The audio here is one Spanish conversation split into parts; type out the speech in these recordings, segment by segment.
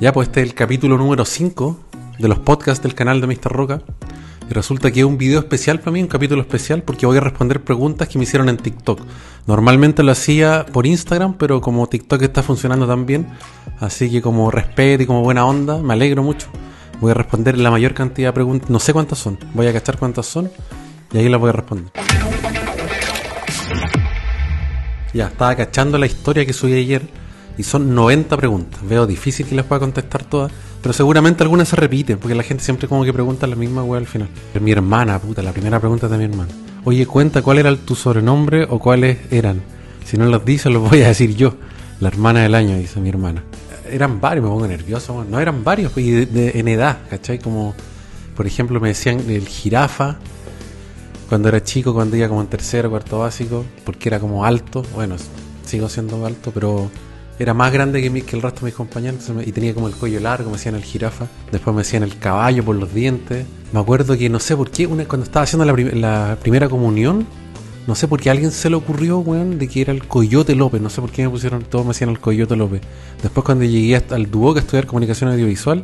Ya, pues este es el capítulo número 5 de los podcasts del canal de Mr. Roca. Y resulta que es un video especial para mí, un capítulo especial, porque voy a responder preguntas que me hicieron en TikTok. Normalmente lo hacía por Instagram, pero como TikTok está funcionando tan bien, así que como respeto y como buena onda, me alegro mucho. Voy a responder la mayor cantidad de preguntas, no sé cuántas son, voy a cachar cuántas son y ahí las voy a responder. Ya, estaba cachando la historia que subí ayer y son 90 preguntas. Veo difícil que les pueda contestar todas, pero seguramente algunas se repiten, porque la gente siempre como que pregunta la misma wea al final. Mi hermana, puta, la primera pregunta de mi hermana. Oye, cuenta cuál era tu sobrenombre o cuáles eran. Si no los dices, los voy a decir yo. La hermana del año, dice mi hermana. Eran varios, me pongo nervioso. No eran varios, y en edad, ¿cachai? Como, por ejemplo, me decían el jirafa cuando era chico, cuando iba como en tercero, cuarto básico, porque era como alto. Bueno, sigo siendo alto, pero era más grande que, el resto de mis compañeros y tenía como el cuello largo, me decían el jirafa. Después me decían el caballo por los dientes. Me acuerdo que no sé por qué, cuando estaba haciendo la, primera comunión, no sé por qué a alguien se le ocurrió, weón, de que era el Coyote López. No sé por qué me pusieron, todos me decían el Coyote López. Después cuando llegué al Duoc a estudiar comunicación audiovisual,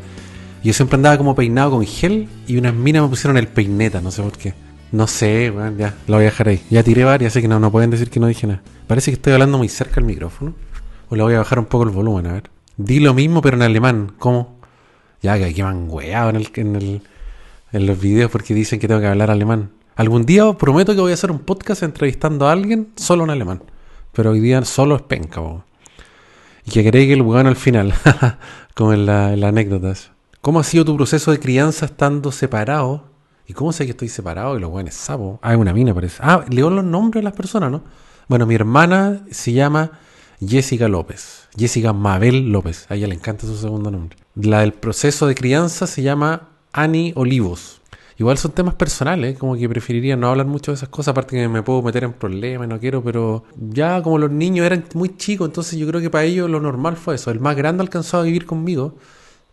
yo siempre andaba como peinado con gel y unas minas me pusieron el peineta, no sé por qué. No sé, weón, ya, lo voy a dejar ahí. Ya tiré varias, así que no, no pueden decir que no dije nada. Parece que estoy hablando muy cerca del micrófono. O le voy a bajar un poco el volumen, a ver. Di lo mismo, pero en alemán. ¿Cómo? Ya que aquí me han en, el, en, el, en los videos porque dicen que tengo que hablar alemán. Algún día os prometo que voy a hacer un podcast entrevistando a alguien solo en alemán. Pero hoy día solo es penca, Y que queréis que el weón al final, como en la. ¿Cómo ha sido tu proceso de crianza estando separado? ¿Y cómo sé que estoy separado y los weones sapos? Ah, es una mina parece. Ah, leo los nombres de las personas, ¿no? Bueno, mi hermana se llama Jessica López. Jessica Mabel López. A ella le encanta su segundo nombre. La del proceso de crianza se llama Annie Olivos. Igual son temas personales, como que preferiría no hablar mucho de esas cosas, aparte que me puedo meter en problemas, no quiero, pero ya como los niños eran muy chicos, entonces yo creo que para ellos lo normal fue eso. El más grande alcanzó a vivir conmigo,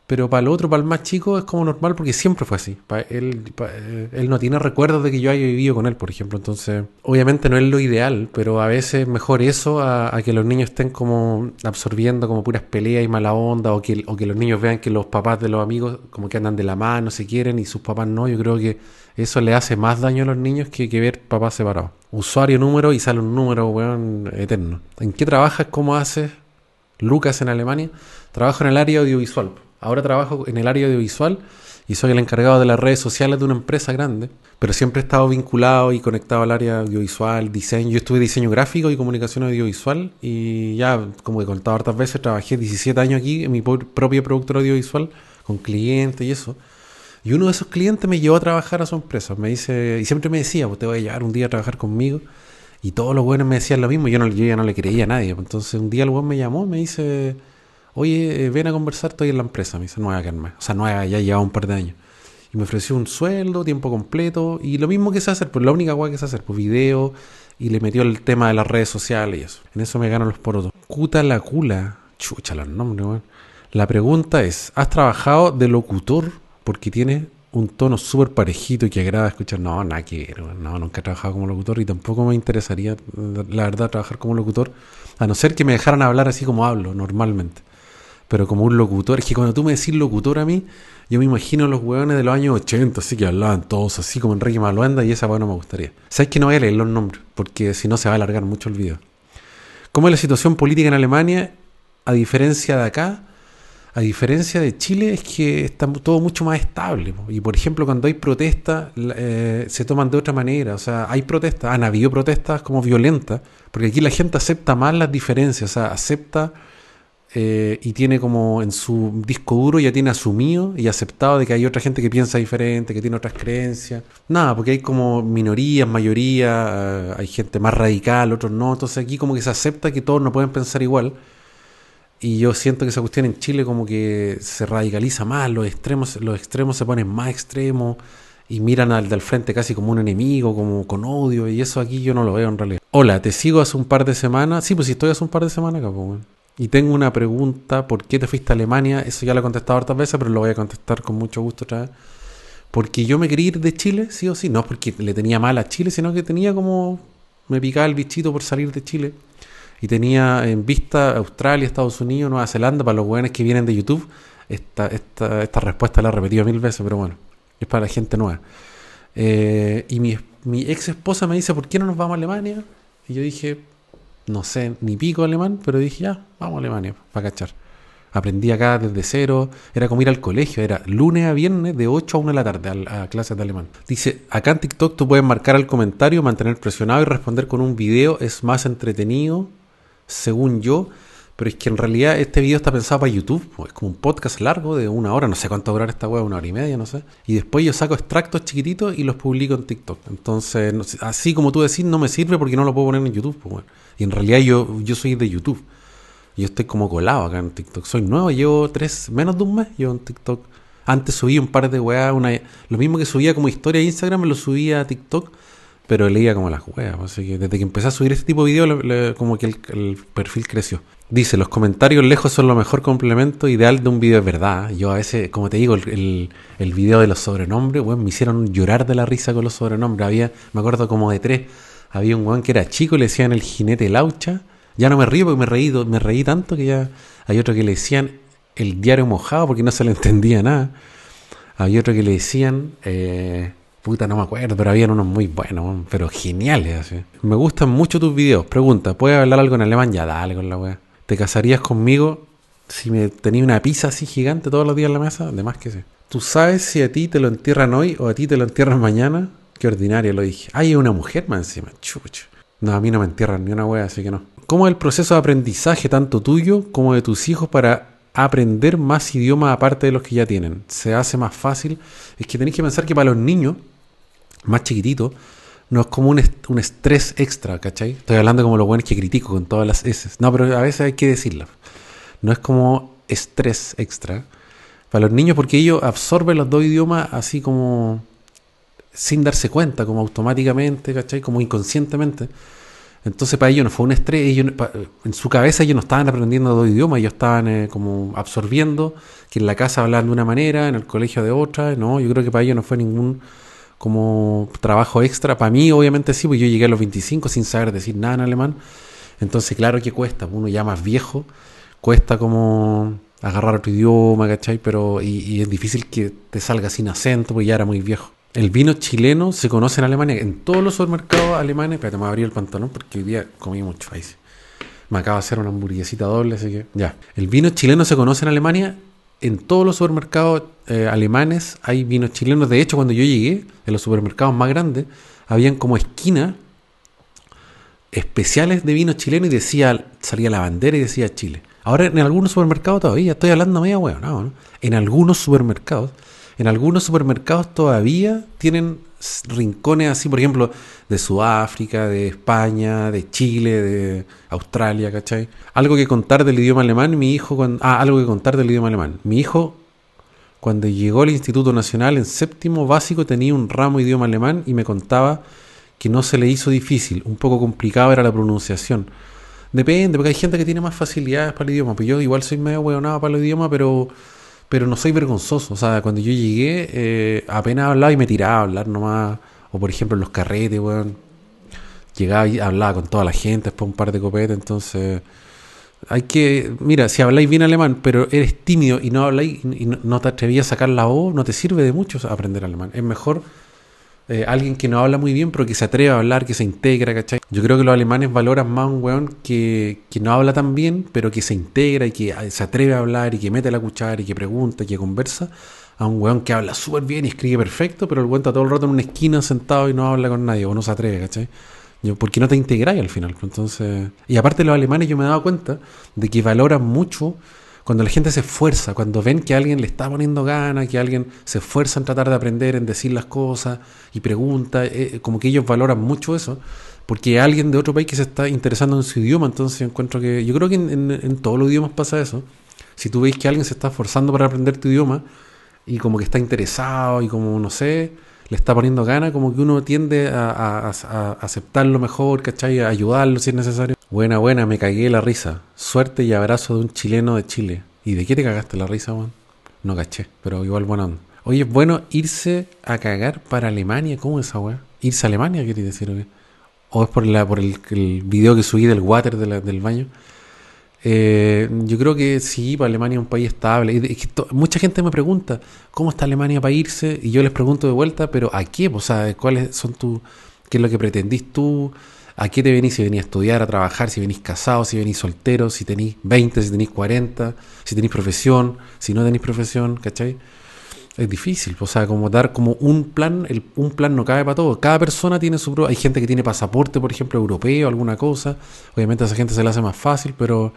pero para el otro, para el más chico, es como normal porque siempre fue así. Eh, él no tiene recuerdos de que yo haya vivido con él, por ejemplo. Entonces, obviamente no es lo ideal, pero a veces mejor eso a, que los niños estén como absorbiendo como puras peleas y mala onda, o que, o que los niños vean que los papás de los amigos como que andan de la mano, se quieren y sus papás no. Yo creo que eso le hace más daño a los niños que, que ver papás separados. Usuario, número y sale un número, weón, eterno. ¿En qué trabajas? ¿Cómo haces? Lucas en Alemania. Trabajo en el área audiovisual. Ahora trabajo en el área audiovisual y soy el encargado de las redes sociales de una empresa grande, pero siempre he estado vinculado y conectado al área audiovisual, diseño. Yo estuve diseño gráfico y comunicación audiovisual y ya, como he contado hartas veces, trabajé 17 años aquí en mi propio productor audiovisual con clientes y eso. Y uno de esos clientes me llevó a trabajar a su empresa. Me dice, y siempre me decía, pues te voy a llevar un día a trabajar conmigo. Y todos los buenos me decían lo mismo. Yo, yo ya no le creía a nadie. Entonces un día el buen me llamó, me dice, oye, eh, ven a conversar, estoy en la empresa, me dice, nueva Carmen. O sea, nueva, ya llevaba un par de años. Y me ofreció un sueldo, tiempo completo, y lo mismo que se hacer, pues la única guay que se hacer, pues video, y le metió el tema de las redes sociales y eso. En eso me ganan los porotos. Cuta la cula, chucha los nombres, weón. La pregunta es, ¿has trabajado de locutor? Porque tiene un tono súper parejito y que agrada escuchar. No, nada que no, nunca he trabajado como locutor y tampoco me interesaría, la verdad, trabajar como locutor, a no ser que me dejaran hablar así como hablo normalmente pero como un locutor. Es que cuando tú me decís locutor a mí, yo me imagino los hueones de los años 80, así que hablaban todos así como Enrique Maluenda y esa hueá no me gustaría. ¿Sabes que no voy a leer los nombres? Porque si no se va a alargar mucho el video. ¿Cómo es la situación política en Alemania? A diferencia de acá, a diferencia de Chile, es que está todo mucho más estable. Y por ejemplo, cuando hay protestas, eh, se toman de otra manera. O sea, hay protestas, han habido protestas como violentas, porque aquí la gente acepta más las diferencias, o sea, acepta eh, y tiene como en su disco duro ya tiene asumido y aceptado de que hay otra gente que piensa diferente, que tiene otras creencias. Nada, porque hay como minorías, mayoría, eh, hay gente más radical, otros no. Entonces aquí como que se acepta que todos no pueden pensar igual. Y yo siento que esa cuestión en Chile como que se radicaliza más, los extremos, los extremos se ponen más extremos y miran al del frente casi como un enemigo, como con odio, y eso aquí yo no lo veo en realidad. Hola, te sigo hace un par de semanas. Sí, pues si estoy hace un par de semanas acá, pues, y tengo una pregunta, ¿por qué te fuiste a Alemania? Eso ya lo he contestado hartas veces, pero lo voy a contestar con mucho gusto otra vez. Porque yo me quería ir de Chile, sí o sí. No porque le tenía mal a Chile, sino que tenía como... Me picaba el bichito por salir de Chile. Y tenía en vista Australia, Estados Unidos, Nueva Zelanda, para los jóvenes que vienen de YouTube. esta, esta, esta respuesta la he repetido mil veces, pero bueno, es para la gente nueva. Eh, y mi, mi ex esposa me dice, ¿por qué no nos vamos a Alemania? Y yo dije, no sé, ni pico alemán, pero dije, ya, vamos a Alemania, para cachar. Aprendí acá desde cero, era como ir al colegio, era lunes a viernes de 8 a 1 de la tarde a, clases de alemán. Dice, acá en TikTok tú puedes marcar el comentario, mantener presionado y responder con un video, es más entretenido, según yo, pero es que en realidad este video está pensado para YouTube, pues, es como un podcast largo de una hora, no sé cuánto durar esta web, una hora y media, no sé. Y después yo saco extractos chiquititos y los publico en TikTok. Entonces, así como tú decís, no me sirve porque no lo puedo poner en YouTube. Pues, Y en realidad yo, yo soy de YouTube. Yo estoy como colado acá en TikTok. Soy nuevo, llevo tres, menos de un mes llevo en TikTok. Antes subí un par de weas, una, lo mismo que subía como historia de Instagram, lo subía a TikTok, pero leía como las weas. Así que desde que empecé a subir este tipo de videos, como que el, el, perfil creció. Dice, los comentarios lejos son lo mejor complemento ideal de un video, es verdad. Yo a veces, como te digo, el, el, el video de los sobrenombres, weón, me hicieron llorar de la risa con los sobrenombres. Había, me acuerdo como de tres, había un weón que era chico, le decían el jinete laucha ya no me río porque me reí, me reí tanto que ya hay otro que le decían el diario mojado porque no se le entendía nada. Había otro que le decían, eh, puta, no me acuerdo, pero habían unos muy buenos, pero geniales. Así. Me gustan mucho tus videos. Pregunta, ¿puedes hablar algo en alemán? Ya, dale con la wea. ¿Te casarías conmigo si me tenía una pizza así gigante todos los días en la mesa? Además que sí. ¿Tú sabes si a ti te lo entierran hoy o a ti te lo entierran mañana? Qué lo dije. Ay, una mujer más encima. Chucho. No, a mí no me entierran ni una wea, así que no. ¿Cómo es el proceso de aprendizaje tanto tuyo como de tus hijos para aprender más idiomas aparte de los que ya tienen? ¿Se hace más fácil? Es que tenéis que pensar que para los niños más chiquititos no es como un, un estrés extra, ¿cachai? Estoy hablando como los buenos que critico con todas las S. No, pero a veces hay que decirlo. No es como estrés extra para los niños porque ellos absorben los dos idiomas así como sin darse cuenta, como automáticamente, ¿cachai? Como inconscientemente. Entonces para ellos no fue un estrés, ellos, en su cabeza ellos no estaban aprendiendo dos idiomas, ellos estaban eh, como absorbiendo que en la casa hablaban de una manera, en el colegio de otra, no, yo creo que para ellos no fue ningún como trabajo extra, para mí obviamente sí, pues yo llegué a los 25 sin saber decir nada en alemán, entonces claro que cuesta, uno ya más viejo, cuesta como agarrar otro idioma, ¿cachai? Pero, y, y es difícil que te salga sin acento, porque ya era muy viejo. El vino chileno se conoce en Alemania, en todos los supermercados alemanes. Espérate, me voy a abrir el pantalón porque hoy día comí mucho ahí. Me acaba de hacer una hamburguesita doble, así que ya. El vino chileno se conoce en Alemania. En todos los supermercados eh, alemanes hay vinos chilenos. De hecho, cuando yo llegué, en los supermercados más grandes, habían como esquinas especiales de vino chileno y decía, salía la bandera y decía Chile. Ahora en algunos supermercados todavía, estoy hablando media hueá, ¿no? En algunos supermercados en algunos supermercados todavía tienen rincones así, por ejemplo, de Sudáfrica, de España, de Chile, de Australia, ¿cachai? Algo que contar del idioma alemán, mi hijo, cuando, ah, algo que contar del idioma alemán. Mi hijo, cuando llegó al Instituto Nacional en séptimo básico, tenía un ramo de idioma alemán y me contaba que no se le hizo difícil, un poco complicado era la pronunciación. Depende, porque hay gente que tiene más facilidades para el idioma, pues yo igual soy medio hueonado para el idioma, pero pero no soy vergonzoso. O sea, cuando yo llegué, eh, apenas hablaba y me tiraba a hablar nomás. O por ejemplo en los carretes, weón. Llegaba y hablaba con toda la gente, después un par de copetes, entonces... Hay que, mira, si habláis bien alemán, pero eres tímido y no habláis y no te atrevías a sacar la O, no te sirve de mucho aprender alemán. Es mejor eh, alguien que no habla muy bien, pero que se atreve a hablar, que se integra, ¿cachai? Yo creo que los alemanes valoran más un weón que, que no habla tan bien, pero que se integra y que ah, se atreve a hablar y que mete la cuchara y que pregunta y que conversa, a un weón que habla súper bien y escribe perfecto, pero el weón está todo el rato en una esquina sentado y no habla con nadie o no se atreve, ¿cachai? Porque no te integráis al final. Pues, entonces, y aparte los alemanes yo me he dado cuenta de que valoran mucho cuando la gente se esfuerza, cuando ven que alguien le está poniendo ganas, que alguien se esfuerza en tratar de aprender, en decir las cosas y pregunta, eh, como que ellos valoran mucho eso, porque alguien de otro país que se está interesando en su idioma, entonces encuentro que yo creo que en, en todos los idiomas pasa eso. Si tú veis que alguien se está esforzando para aprender tu idioma y como que está interesado y como, no sé, le está poniendo ganas, como que uno tiende a, a, a aceptarlo mejor, ¿cachai? A ayudarlo si es necesario. Buena, buena, me cagué la risa. Suerte y abrazo de un chileno de Chile. ¿Y de qué te cagaste la risa, Juan? No caché, pero igual buena onda. Oye, es bueno irse a cagar para Alemania. ¿Cómo es esa weá? ¿Irse a Alemania, quería decir? ¿o, ¿O es por, la, por el, video que subí del water de la, del baño? Eh, yo creo que sí, para Alemania es un país estable. Mucha gente me pregunta, ¿cómo está Alemania para irse? Y yo les pregunto de vuelta, ¿pero a qué? O sea, ¿cuáles son tus... ¿Qué es lo que pretendís tú? ¿A qué te venís? Si venís a estudiar, a trabajar, si venís casado, si venís soltero, si tenís 20, si tenís 40, si tenís profesión, si no tenés profesión, ¿cachai? Es difícil, o sea, como dar como un plan, el, un plan no cabe para todo. Cada persona tiene su propio. Hay gente que tiene pasaporte, por ejemplo, europeo, alguna cosa. Obviamente a esa gente se le hace más fácil, pero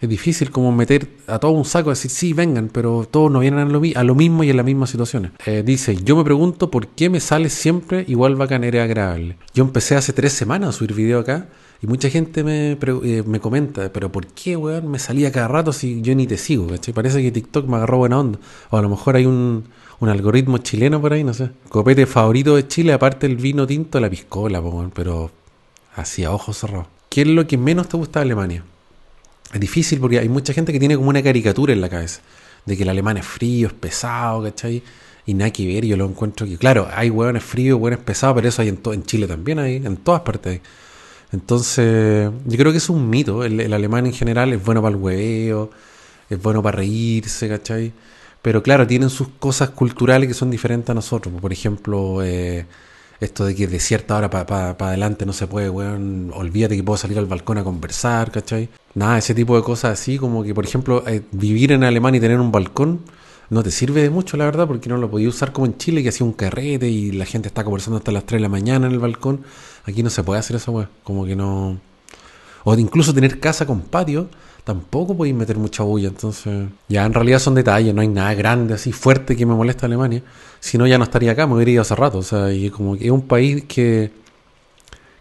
es difícil como meter a todo un saco y decir, sí, vengan, pero todos no vienen a lo, mismo y en las mismas situaciones. Eh, dice, yo me pregunto por qué me sale siempre igual bacán, era agradable. Yo empecé hace tres semanas a subir video acá y mucha gente me, eh, me comenta, pero ¿por qué, weón, me salía cada rato si yo ni te sigo? Parece que TikTok me agarró buena onda. O a lo mejor hay un, un algoritmo chileno por ahí, no sé. Copete favorito de Chile, aparte el vino tinto, la piscola, pero así a ojos cerrados. ¿Qué es lo que menos te gusta de Alemania? Es difícil porque hay mucha gente que tiene como una caricatura en la cabeza de que el alemán es frío, es pesado, ¿cachai? Y nada que ver, yo lo encuentro que, claro, hay hueones fríos, hueones pesados, pero eso hay en, en Chile también, hay en todas partes. Entonces, yo creo que es un mito. El, alemán en general es bueno para el hueveo, es bueno para reírse, ¿cachai? Pero claro, tienen sus cosas culturales que son diferentes a nosotros. Por ejemplo, eh, esto de que de cierta hora para adelante no se puede, weón, olvídate que puedo salir al balcón a conversar, ¿cachai? Nada, ese tipo de cosas así, como que, por ejemplo, eh, vivir en Alemania y tener un balcón no te sirve de mucho, la verdad, porque no lo podía usar como en Chile, que hacía un carrete y la gente está conversando hasta las 3 de la mañana en el balcón. Aquí no se puede hacer eso, weón, como que no... O incluso tener casa con patio, tampoco podéis meter mucha bulla. Entonces, ya en realidad son detalles, no hay nada grande así fuerte que me molesta Alemania. Si no, ya no estaría acá, me hubiera ido hace rato. O sea, y como que es un país que,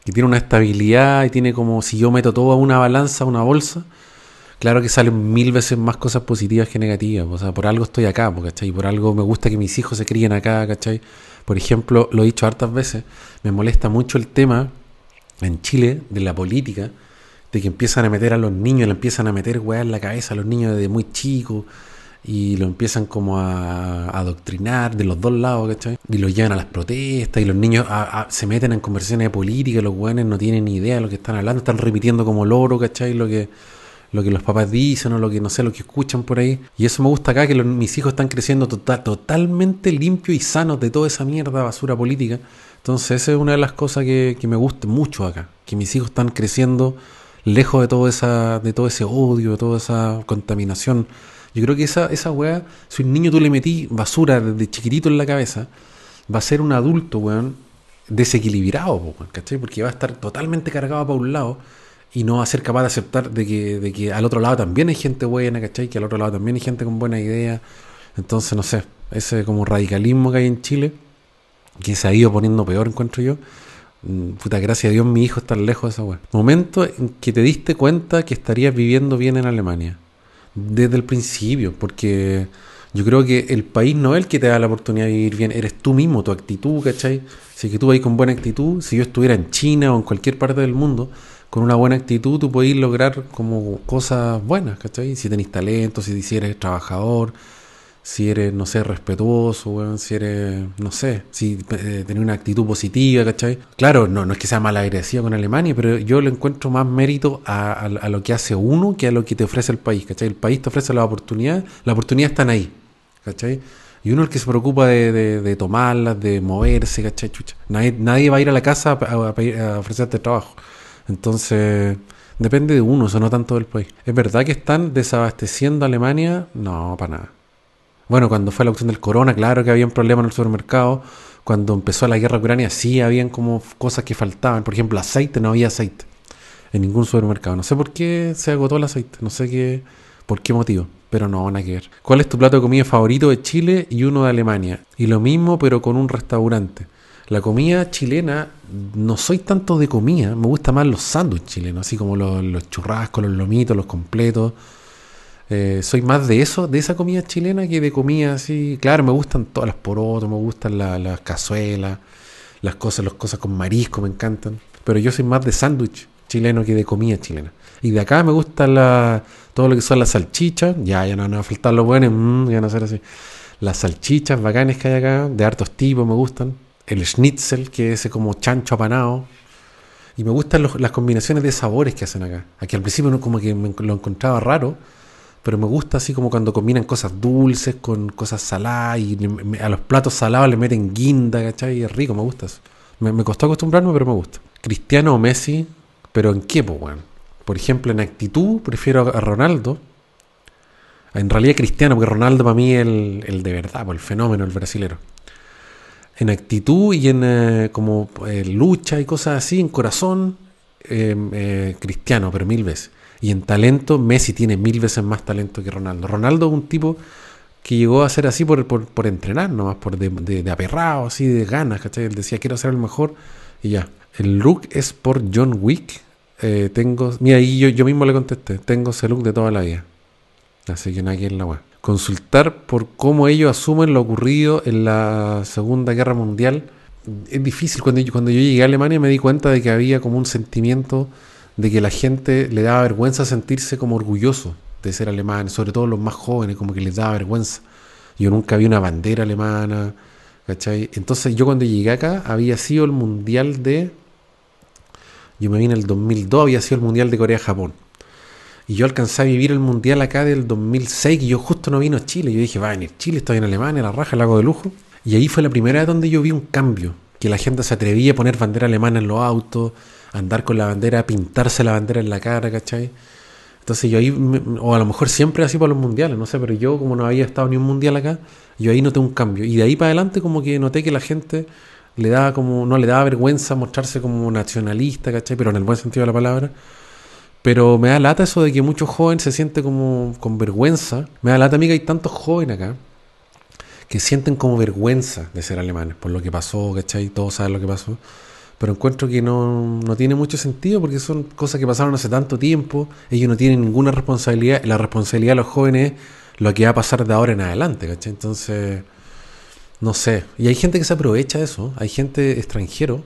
que tiene una estabilidad y tiene como, si yo meto todo a una balanza, una bolsa, claro que salen mil veces más cosas positivas que negativas. O sea, por algo estoy acá, ¿cachai? Por algo me gusta que mis hijos se críen acá, ¿cachai? Por ejemplo, lo he dicho hartas veces, me molesta mucho el tema en Chile de la política de que empiezan a meter a los niños, le empiezan a meter weá en la cabeza a los niños desde muy chicos y lo empiezan como a, adoctrinar de los dos lados, ¿cachai? Y lo llevan a las protestas y los niños se meten en conversaciones de política, los weones no tienen ni idea de lo que están hablando, están repitiendo como loro, ¿cachai? Lo que, lo que los papás dicen o lo que no sé, lo que escuchan por ahí. Y eso me gusta acá, que mis hijos están creciendo total, totalmente limpios y sanos de toda esa mierda, basura política. Entonces esa es una de las cosas que, que me gusta mucho acá, que mis hijos están creciendo lejos de todo, esa, de todo ese odio, de toda esa contaminación. Yo creo que esa, esa weá, si un niño tú le metí basura desde chiquitito en la cabeza, va a ser un adulto, weón, desequilibrado, ¿cachai? Porque va a estar totalmente cargado para un lado y no va a ser capaz de aceptar de que, de que al otro lado también hay gente buena, ¿cachai? Que al otro lado también hay gente con buena idea. Entonces, no sé, ese como radicalismo que hay en Chile, que se ha ido poniendo peor, encuentro yo, puta, gracias a Dios mi hijo está lejos de esa weá. Momento en que te diste cuenta que estarías viviendo bien en Alemania. Desde el principio, porque yo creo que el país no es el que te da la oportunidad de vivir bien, eres tú mismo, tu actitud, ¿cachai? Si que tú vas con buena actitud, si yo estuviera en China o en cualquier parte del mundo, con una buena actitud tú puedes lograr como cosas buenas, ¿cachai? Si tenés talento, si eres trabajador, si eres, no sé, respetuoso, si eres, no sé, si eh, tenés una actitud positiva, ¿cachai? Claro, no, no es que sea mala agresiva con Alemania, pero yo le encuentro más mérito a, lo que hace uno que a lo que te ofrece el país, ¿cachai? El país te ofrece la oportunidad, la oportunidad están ahí, ¿cachai? Y uno es el que se preocupa de, de, tomarlas, de moverse, ¿cachai? Chucha. Nadie, nadie va a ir a la casa a, ofrecerte trabajo. Entonces, depende de uno, eso no tanto del país. ¿Es verdad que están desabasteciendo Alemania? No, para nada. Bueno, cuando fue la opción del corona, claro que había un problema en el supermercado. Cuando empezó la guerra ucrania, sí habían como cosas que faltaban. Por ejemplo, aceite, no había aceite en ningún supermercado. No sé por qué se agotó el aceite, no sé qué, por qué motivo, pero no, van a ver. ¿Cuál es tu plato de comida favorito de Chile y uno de Alemania? Y lo mismo, pero con un restaurante. La comida chilena, no soy tanto de comida, me gustan más los sándwiches chilenos, así como los, los churrascos, los lomitos, los completos. Eh, soy más de eso, de esa comida chilena que de comida así. Claro, me gustan todas las porotos, me gustan las cazuelas, las cosas, las cosas con marisco, me encantan. Pero yo soy más de sándwich chileno que de comida chilena. Y de acá me gusta la, todo lo que son las salchichas. Ya, ya no, van a faltar los buenos, mm, ya no ser así. Las salchichas bacanes que hay acá, de hartos tipos, me gustan. El schnitzel, que es ese como chancho apanado. Y me gustan las combinaciones de sabores que hacen acá. Aquí al principio no, como que me, lo encontraba raro, pero me gusta así como cuando combinan cosas dulces con cosas saladas y a los platos salados le meten guinda, ¿cachai? Y es rico, me gusta eso. Me, costó acostumbrarme, pero me gusta. Cristiano o Messi, pero ¿en qué, pues, bueno? Por ejemplo, en actitud prefiero a Ronaldo. En realidad Cristiano, porque Ronaldo para mí es el, de verdad, el fenómeno, el brasilero. En actitud y en eh, como eh, lucha y cosas así, en corazón, eh, Cristiano, pero mil veces. Y en talento, Messi tiene mil veces más talento que Ronaldo. Ronaldo es un tipo que llegó a ser así por, por, entrenar, nomás, por de, de, aperrado, así de ganas, ¿cachai? Él decía, quiero ser el mejor y ya. El look es por John Wick. Eh, tengo, mira, ahí yo, yo mismo le contesté, tengo ese look de toda la vida. Así que nadie en la web. Consultar por cómo ellos asumen lo ocurrido en la Segunda Guerra Mundial. Es difícil. Cuando yo, cuando yo llegué a Alemania me di cuenta de que había como un sentimiento de que la gente le daba vergüenza sentirse como orgulloso de ser alemán, sobre todo los más jóvenes, como que les daba vergüenza. Yo nunca vi una bandera alemana, ¿cachai? Entonces yo cuando llegué acá había sido el mundial de... Yo me vine en el 2002, había sido el mundial de Corea-Japón. Y yo alcancé a vivir el mundial acá del 2006, y yo justo no vino a Chile. Yo dije, va a venir Chile, estoy en Alemania, la raja, el hago de lujo. Y ahí fue la primera vez donde yo vi un cambio, que la gente se atrevía a poner bandera alemana en los autos, andar con la bandera, pintarse la bandera en la cara, ¿cachai? Entonces yo ahí, o a lo mejor siempre así para los mundiales, no sé, pero yo como no había estado ni un mundial acá, yo ahí noté un cambio. Y de ahí para adelante como que noté que la gente le daba como, no le daba vergüenza mostrarse como nacionalista, ¿cachai? Pero en el buen sentido de la palabra. Pero me da lata eso de que muchos jóvenes se sienten como con vergüenza. Me da lata a mí que hay tantos jóvenes acá que sienten como vergüenza de ser alemanes por lo que pasó, ¿cachai? Todos saben lo que pasó pero encuentro que no, tiene mucho sentido porque son cosas que pasaron hace tanto tiempo, ellos no tienen ninguna responsabilidad, la responsabilidad de los jóvenes es lo que va a pasar de ahora en adelante, ¿cachai? Entonces, no sé, y hay gente que se aprovecha de eso, hay gente extranjero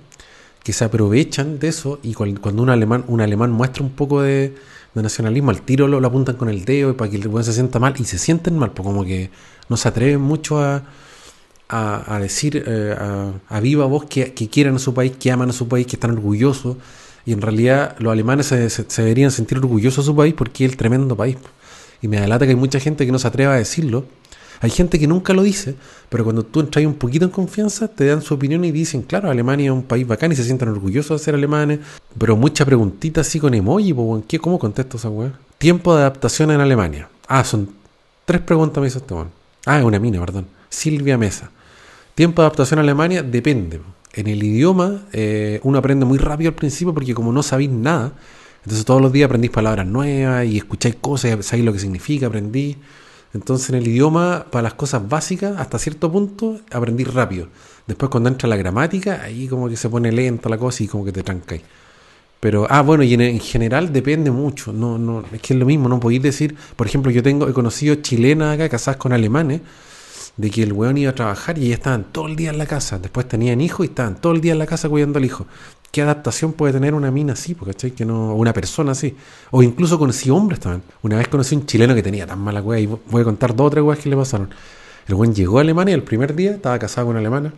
que se aprovechan de eso y cuando un alemán, un alemán muestra un poco de, nacionalismo, al tiro lo, apuntan con el dedo para que el buen se sienta mal y se sienten mal, pues como que no se atreven mucho a a, decir eh, a, viva voz que, quieren a su país, que aman a su país, que están orgullosos. Y en realidad los alemanes se, deberían sentir orgullosos de su país porque es el tremendo país. Y me delata que hay mucha gente que no se atreva a decirlo. Hay gente que nunca lo dice, pero cuando tú entras un poquito en confianza, te dan su opinión y dicen, claro, Alemania es un país bacán y se sienten orgullosos de ser alemanes. Pero mucha preguntita así con emoji, ¿qué? ¿cómo contesto esa weá? Tiempo de adaptación en Alemania. Ah, son tres preguntas me hizo este. Ah, una mina, perdón. Silvia Mesa. Tiempo de adaptación a Alemania depende. En el idioma eh, uno aprende muy rápido al principio porque como no sabéis nada, entonces todos los días aprendís palabras nuevas y escucháis cosas, sabéis lo que significa, aprendí. Entonces en el idioma, para las cosas básicas, hasta cierto punto, aprendí rápido. Después cuando entra la gramática, ahí como que se pone lenta la cosa y como que te trancáis. Pero, ah, bueno, y en, general depende mucho. No, no, es que es lo mismo, no podéis decir, por ejemplo, yo tengo, he conocido chilenas acá casadas con alemanes de que el weón iba a trabajar y ellas estaban todo el día en la casa. Después tenían hijos y estaban todo el día en la casa cuidando al hijo. ¿Qué adaptación puede tener una mina así? Porque, Que no, una persona así. O incluso conocí hombres también. Una vez conocí un chileno que tenía tan mala weá y voy a contar dos o tres weas que le pasaron. El weón llegó a Alemania el primer día estaba casado con una alemana.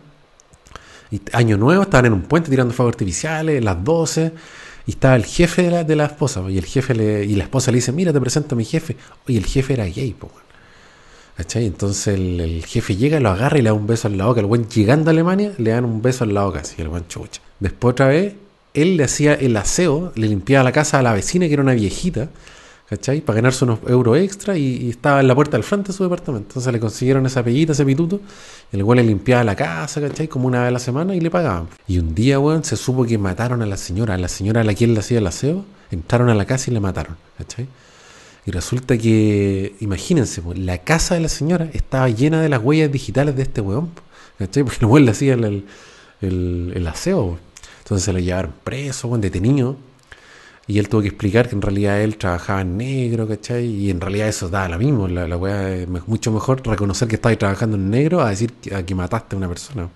Año nuevo, estaban en un puente tirando fuegos artificiales, las 12. Y estaba el jefe de la, de la esposa. Y el jefe le, y la esposa le dice, mira, te presento a mi jefe. Y el jefe era gay, pues, entonces el, jefe llega, lo agarra y le da un beso en la boca. El buen llegando a Alemania le dan un beso en la boca, así el buen chucha. Después otra vez, él le hacía el aseo, le limpiaba la casa a la vecina, que era una viejita, ¿cachai? Para ganarse unos euros extra y, estaba en la puerta del frente de su departamento. Entonces le consiguieron esa pellita, ese pituto. El güey le limpiaba la casa, ¿cachai? Como una vez a la semana y le pagaban. Y un día, weón, se supo que mataron a la señora. A la señora a la quien le hacía el aseo, entraron a la casa y le mataron, ¿cachai? Y resulta que, imagínense, la casa de la señora estaba llena de las huellas digitales de este weón. ¿Cachai? Porque el weón le hacía el, el, aseo. Entonces se lo llevaron preso, weón, detenido. Y él tuvo que explicar que en realidad él trabajaba en negro, ¿cachai? Y en realidad eso da lo mismo. La, la es mucho mejor reconocer que estabas trabajando en negro a decir que, a que mataste a una persona.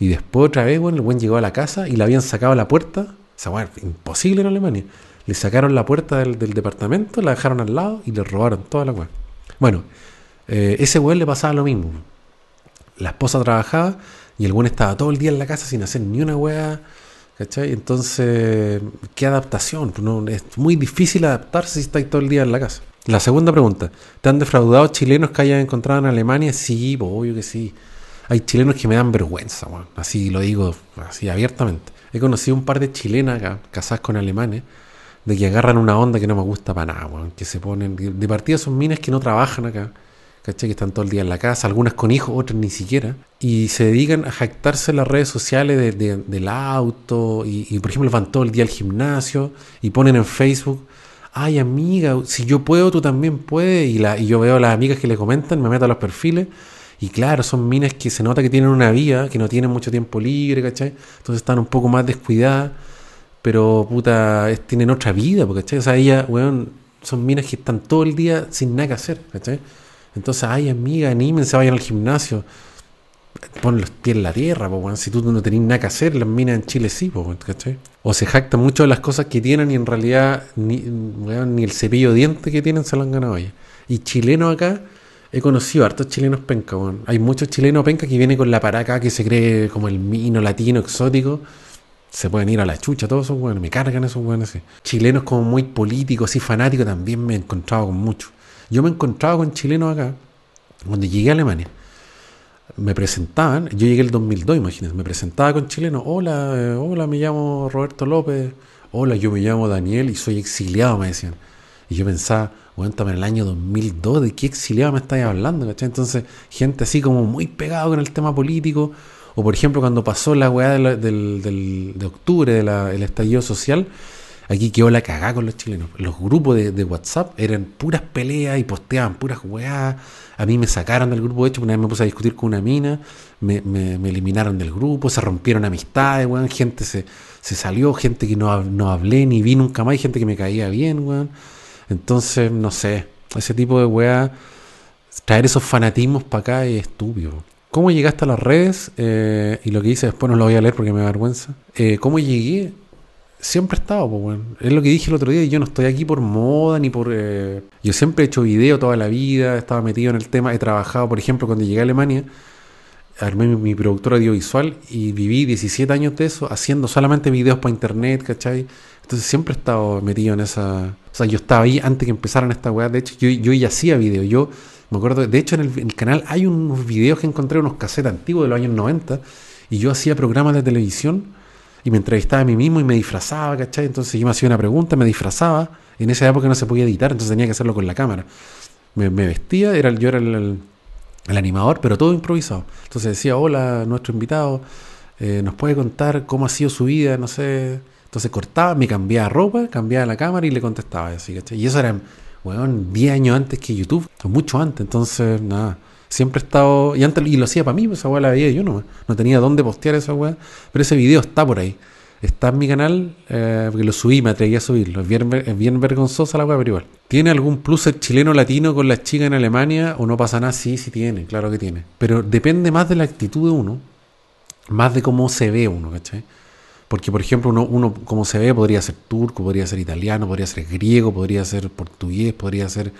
Y después otra vez, bueno, el buen llegó a la casa y le habían sacado la puerta. O sea, imposible en Alemania le sacaron la puerta del, departamento, la dejaron al lado y le robaron toda la weá. Bueno, eh, ese weón le pasaba lo mismo. La esposa trabajaba y el weón estaba todo el día en la casa sin hacer ni una weá. ¿Cachai? Entonces, ¿qué adaptación? Pues es muy difícil adaptarse si estáis todo el día en la casa. La segunda pregunta, ¿te han defraudado chilenos que hayan encontrado en Alemania? Sí, pues, obvio que sí. Hay chilenos que me dan vergüenza, así lo digo así abiertamente. He conocido un par de chilenas casadas con alemanes, de que agarran una onda que no me gusta para nada, que se ponen... De partida son minas que no trabajan acá, ¿cachai? Que están todo el día en la casa, algunas con hijos, otras ni siquiera, y se dedican a jactarse en las redes sociales del auto, y, por ejemplo van todo el día al gimnasio, y ponen en Facebook, ay amiga, si yo puedo, tú también puedes, y, la, y yo veo a las amigas que le comentan, me meto a los perfiles, y claro, son minas que se nota que tienen una vida, que no tienen mucho tiempo libre, ¿cachai? Entonces están un poco más descuidadas, pero puta, tienen otra vida, ¿cachai? O sea, ellas, weón, son minas que están todo el día sin nada que hacer, ¿cachai? Entonces, ay, amiga, anímense, vayan al gimnasio. Pon los pies en la tierra, po, si tú no tenés nada que hacer, las minas en Chile sí, po, ¿cachai? O se jactan mucho de las cosas que tienen y en realidad ni, ni el cepillo de dientes que tienen se lo han ganado ellas. Y chilenos acá, he conocido hartos chilenos penca, Hay muchos chilenos penca que vienen con la paraca que se cree como el mino latino exótico. Se pueden ir a la chucha todos esos weones, me cargan esos weones. Chilenos como muy políticos y fanáticos también me he encontrado con muchos. Yo me he encontrado con chilenos acá, cuando llegué a Alemania. Me presentaban, yo llegué el 2002, imagínense, me presentaba con chilenos. Hola, eh, hola, me llamo Roberto López. Hola, yo me llamo Daniel y soy exiliado, me decían. Y yo pensaba, bueno, en el año 2002, ¿de qué exiliado me estáis hablando? ¿cachai? Entonces, gente así como muy pegado con el tema político. O por ejemplo, cuando pasó la weá del, de octubre, del estallido social, Aquí quedó la cagada con los chilenos. Los grupos de, WhatsApp eran puras peleas y posteaban puras weas. A mí me sacaron del grupo, de hecho, una vez me puse a discutir con una mina, me, eliminaron del grupo, se rompieron amistades, weón. Gente se, se salió, gente que no, no hablé ni vi nunca más, y gente que me caía bien, weón. Entonces, no sé, ese tipo de weas, traer esos fanatismos para acá es estúpido. ¿Cómo llegaste a las redes? Eh, y lo que hice después no lo voy a leer porque me da vergüenza. Eh, ¿Cómo llegué? siempre he estado, pues, bueno. Es lo que dije el otro día, yo no estoy aquí por moda ni por... Eh, yo siempre he hecho video toda la vida, estaba metido en el tema, he trabajado, por ejemplo, cuando llegué a Alemania, armé mi, productora audiovisual y viví 17 años de eso, haciendo solamente videos para internet, ¿cachai? Entonces siempre he estado metido en esa... O sea, yo estaba ahí antes que empezaran esta weá, de hecho, yo, yo ya hacía videos, yo me acuerdo, de hecho en el, canal hay unos videos que encontré, unos cassettes antiguos de los años 90, y yo hacía programas de televisión y me entrevistaba a mí mismo y me disfrazaba, ¿cachai? Entonces yo me hacía una pregunta, me disfrazaba. En esa época no se podía editar, entonces tenía que hacerlo con la cámara. Me, vestía, era, yo era el, animador, pero todo improvisado. Entonces decía, hola, nuestro invitado, eh, ¿nos puede contar cómo ha sido su vida? No sé. Entonces cortaba, me cambiaba ropa, cambiaba la cámara y le contestaba así, ¿cachai? Y eso era, bueno, 10 años antes que YouTube, mucho antes. Entonces, nada siempre he estado. Y antes y lo hacía para mí, pues esa weá la veía yo no, no tenía dónde postear esa weá. Pero ese video está por ahí. Está en mi canal, eh, porque lo subí, me atreví a subirlo. Es bien, es vergonzosa la weá, pero igual. ¿Tiene algún plus el chileno latino con las chicas en Alemania o no pasa nada? Sí, sí tiene, claro que tiene. Pero depende más de la actitud de uno, más de cómo se ve uno, ¿cachai? Porque, por ejemplo, uno, uno como se ve podría ser turco, podría ser italiano, podría ser griego, podría ser portugués, podría ser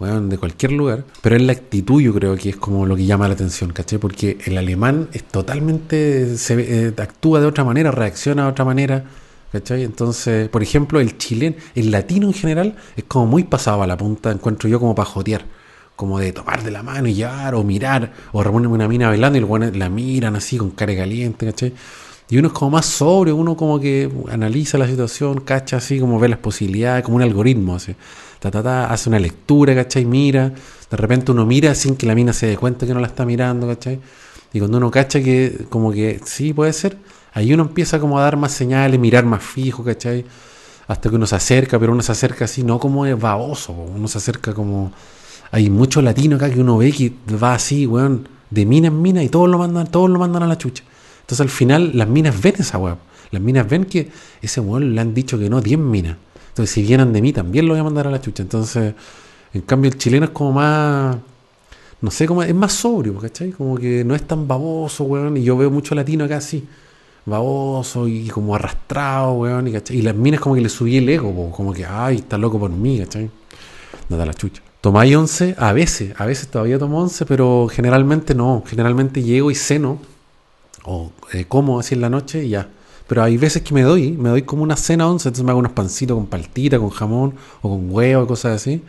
de cualquier lugar, pero es la actitud yo creo que es como lo que llama la atención, ¿cachai? Porque el alemán es totalmente, se eh, actúa de otra manera, reacciona de otra manera, ¿cachai? Entonces, por ejemplo, el chileno, el latino en general, es como muy pasado a la punta, encuentro yo como para jotear, como de tomar de la mano y llevar, o mirar, o reponerme una mina bailando y luego la miran así con cara caliente, ¿cachai? Y uno es como más sobrio, uno como que analiza la situación, cacha así, como ve las posibilidades, como un algoritmo, así hace una lectura, ¿cachai? Mira, de repente uno mira sin que la mina se dé cuenta que no la está mirando, ¿cachai? Y cuando uno cacha que como que sí puede ser, ahí uno empieza como a dar más señales, mirar más fijo, ¿cachai? Hasta que uno se acerca, pero uno se acerca así, no como es baboso, uno se acerca como... Hay muchos latinos acá que uno ve que va así, weón, de mina en mina y todos lo mandan, todos lo mandan a la chucha. Entonces al final las minas ven esa weón. Las minas ven que ese weón le han dicho que no, 10 minas. Entonces, si vienen de mí, también lo voy a mandar a la chucha. Entonces, en cambio, el chileno es como más. No sé cómo. Es más sobrio, ¿cachai? Como que no es tan baboso, weón. Y yo veo mucho latino acá así. Baboso y como arrastrado, weón. Y, ¿cachai? y las minas como que le subí el ego, como que, ay, está loco por mí, ¿cachai? No da la chucha. ¿Tomáis once? A veces, a veces todavía tomo once, pero generalmente no. Generalmente llego y ceno, o eh, como así en la noche y ya pero hay veces que me doy, me doy como una cena once, entonces me hago unos pancitos con paltita, con jamón o con huevo, cosas así.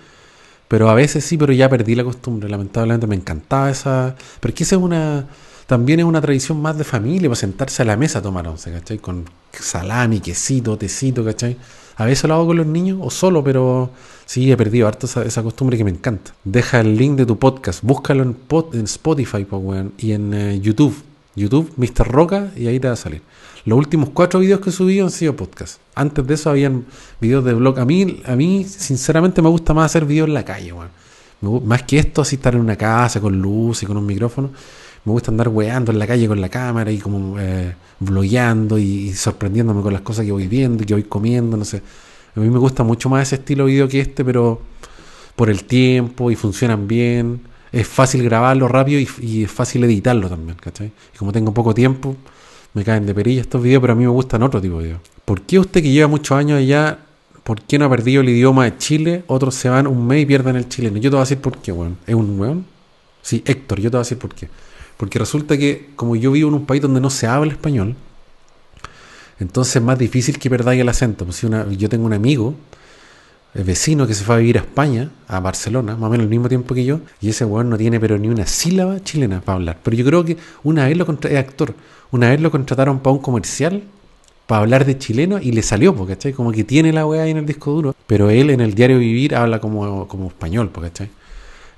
Pero a veces sí, pero ya perdí la costumbre, lamentablemente me encantaba esa... Pero que esa es una... También es una tradición más de familia, para sentarse a la mesa a tomar once, ¿cachai? Con salami, quesito, tecito, ¿cachai? A veces lo hago con los niños o solo, pero sí he perdido harto esa, costumbre que me encanta. Deja el link de tu podcast, búscalo en, en Spotify y en eh, YouTube. YouTube, Mr. Roca, y ahí te va a salir. Los últimos cuatro videos que he subido han sido podcast. Antes de eso habían videos de blog. A mí, a mí sinceramente, me gusta más hacer videos en la calle, Más que esto, así estar en una casa con luz y con un micrófono. Me gusta andar weando en la calle con la cámara y como eh, blogueando y, sorprendiéndome con las cosas que voy viendo y que voy comiendo, no sé. A mí me gusta mucho más ese estilo de video que este, pero por el tiempo y funcionan bien. Es fácil grabarlo rápido y, es fácil editarlo también, ¿cachai? Y como tengo poco tiempo, me caen de perilla estos videos, pero a mí me gustan otro tipo de videos. ¿Por qué usted que lleva muchos años allá, por qué no ha perdido el idioma de Chile? Otros se van un mes y pierden el chileno. Yo te voy a decir por qué, weón. ¿Es un weón? Sí, Héctor, yo te voy a decir por qué. Porque resulta que como yo vivo en un país donde no se habla español, entonces es más difícil que perdáis el acento. Pues si una, yo tengo un amigo, vecino que se fue a vivir a España, a Barcelona, más o menos el mismo tiempo que yo, y ese weón no tiene pero ni una sílaba chilena para hablar. Pero yo creo que una vez lo es actor, una vez lo contrataron para un comercial para hablar de chileno y le salió, ¿cachai? Como que tiene la weá ahí en el disco duro, pero él en el diario vivir habla como, como español, ¿cachai?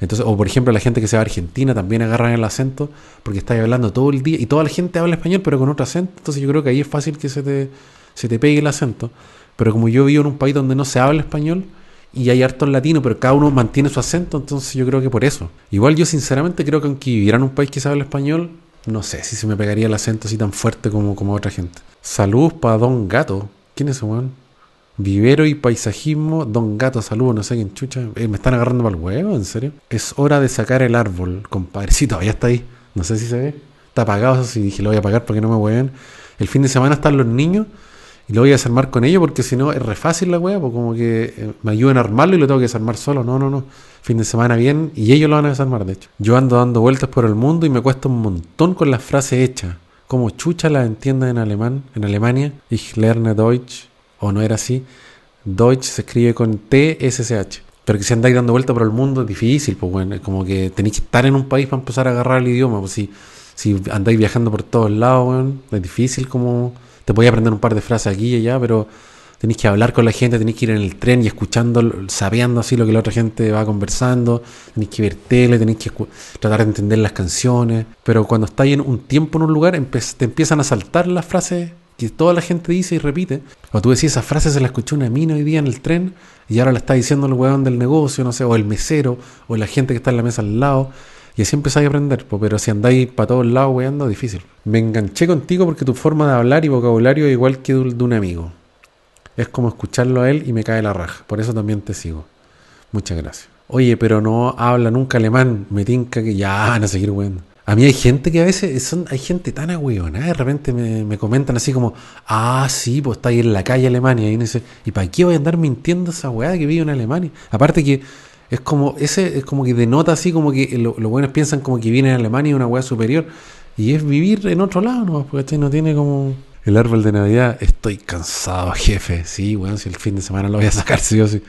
Entonces, o por ejemplo, la gente que se va a Argentina también agarran el acento porque está hablando todo el día y toda la gente habla español pero con otro acento. Entonces yo creo que ahí es fácil que se te, se te pegue el acento. Pero como yo vivo en un país donde no se habla español y hay hartos latinos, pero cada uno mantiene su acento, entonces yo creo que por eso. Igual yo sinceramente creo que aunque viviera en un país que se habla español, no sé si se me pegaría el acento así tan fuerte como, como otra gente. Saludos para Don Gato. ¿Quién es ese weón? Vivero y paisajismo, Don Gato, saludos, no sé quién chucha. Eh, me están agarrando para el huevo, ¿en serio? Es hora de sacar el árbol, compadrecito, todavía está ahí. No sé si se ve. Está apagado, eso sí, dije, lo voy a apagar porque no me hueven. El fin de semana están los niños y lo voy a desarmar con ellos porque si no es re fácil la hueá, pues como que eh, me ayudan a armarlo y lo tengo que desarmar solo. No, no, no. Fin de semana bien y ellos lo van a desarmar, de hecho. Yo ando dando vueltas por el mundo y me cuesta un montón con las frases hechas. Como chucha las entiendan en alemán, en Alemania. Ich lerne Deutsch o no era así. Deutsch se escribe con T-S-C-H. Pero que si andáis dando vuelta por el mundo es difícil, pues bueno, como que tenéis que estar en un país para empezar a agarrar el idioma. Pues si, si andáis viajando por todos lados, bueno, es difícil como... Te podéis aprender un par de frases aquí y allá, pero tenéis que hablar con la gente, tenéis que ir en el tren y escuchando, sabiendo así lo que la otra gente va conversando, tenéis que ver tele, tenéis que tratar de entender las canciones, pero cuando estáis en un tiempo en un lugar, te empiezan a saltar las frases que toda la gente dice y repite. O tú decís, esa frase se la escuchó una mina hoy día en el tren y ahora la está diciendo el weón del negocio, no sé, o el mesero, o la gente que está en la mesa al lado. Y así empezáis a aprender, pero si andáis para todos lados weando, difícil. Me enganché contigo porque tu forma de hablar y vocabulario es igual que de un amigo. Es como escucharlo a él y me cae la raja. Por eso también te sigo. Muchas gracias. Oye, pero no habla nunca alemán. Me tinca que ya van a seguir weando. A mí hay gente que a veces son, hay gente tan agüeona, de repente me, comentan así como, ah, sí, pues está ahí en la calle Alemania, y dice, ¿y para qué voy a andar mintiendo esa weá que vive en Alemania? Aparte que es como, ese es como que denota así como que los buenos piensan como que viene en Alemania una weá superior, y es vivir en otro lado, ¿no? Porque no tiene como el árbol de Navidad, estoy cansado, jefe, sí, weón, si el fin de semana lo voy a sacar, sí o sí.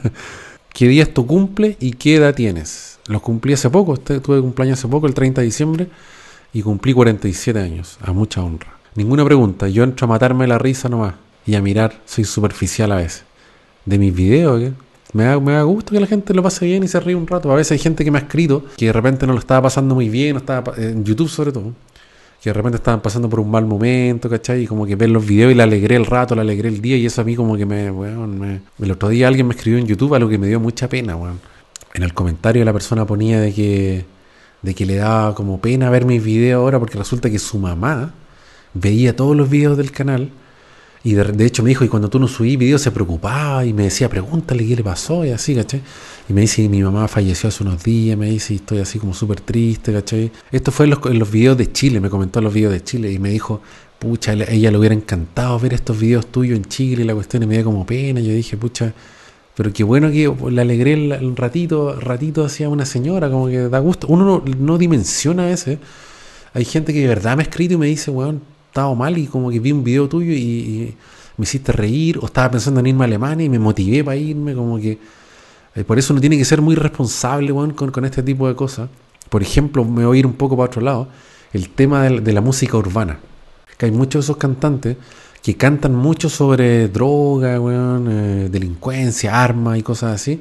¿Qué día es tu cumple y qué edad tienes? Los cumplí hace poco, este, tuve cumpleaños hace poco, el 30 de diciembre, y cumplí 47 años, a mucha honra. Ninguna pregunta, yo entro a matarme la risa nomás y a mirar, soy superficial a veces. De mis videos, Me da, me da gusto que la gente lo pase bien y se ríe un rato. A veces hay gente que me ha escrito que de repente no lo estaba pasando muy bien, estaba, en YouTube sobre todo, que de repente estaban pasando por un mal momento, ¿cachai? Y como que ven los videos y le alegré el rato, le alegré el día y eso a mí como que me, me... El otro día alguien me escribió en YouTube algo que me dio mucha pena, weón en el comentario la persona ponía de que, de que le daba como pena ver mis videos ahora porque resulta que su mamá veía todos los videos del canal y de, hecho me dijo, y cuando tú no subí videos se preocupaba y me decía, pregúntale qué le pasó y así, ¿cachai? Y me dice, mi mamá falleció hace unos días, me dice, estoy así como súper triste, ¿cachai? Esto fue en los, en los videos de Chile, me comentó los videos de Chile y me dijo, pucha, a ella le hubiera encantado ver estos videos tuyos en Chile la cuestión y me dio como pena. Yo dije, pucha, pero qué bueno que le alegré el, ratito, ratito hacia una señora, como que da gusto. Uno no, dimensiona ese. Hay gente que de verdad me ha escrito y me dice, weón, estado mal y como que vi un video tuyo y, me hiciste reír, o estaba pensando en irme a Alemania y me motivé para irme, como que... Eh, por eso uno tiene que ser muy responsable con, con, este tipo de cosas. Por ejemplo, me voy a ir un poco para otro lado, el tema de, la música urbana. Que hay muchos de esos cantantes que cantan mucho sobre droga, eh, delincuencia, armas y cosas así.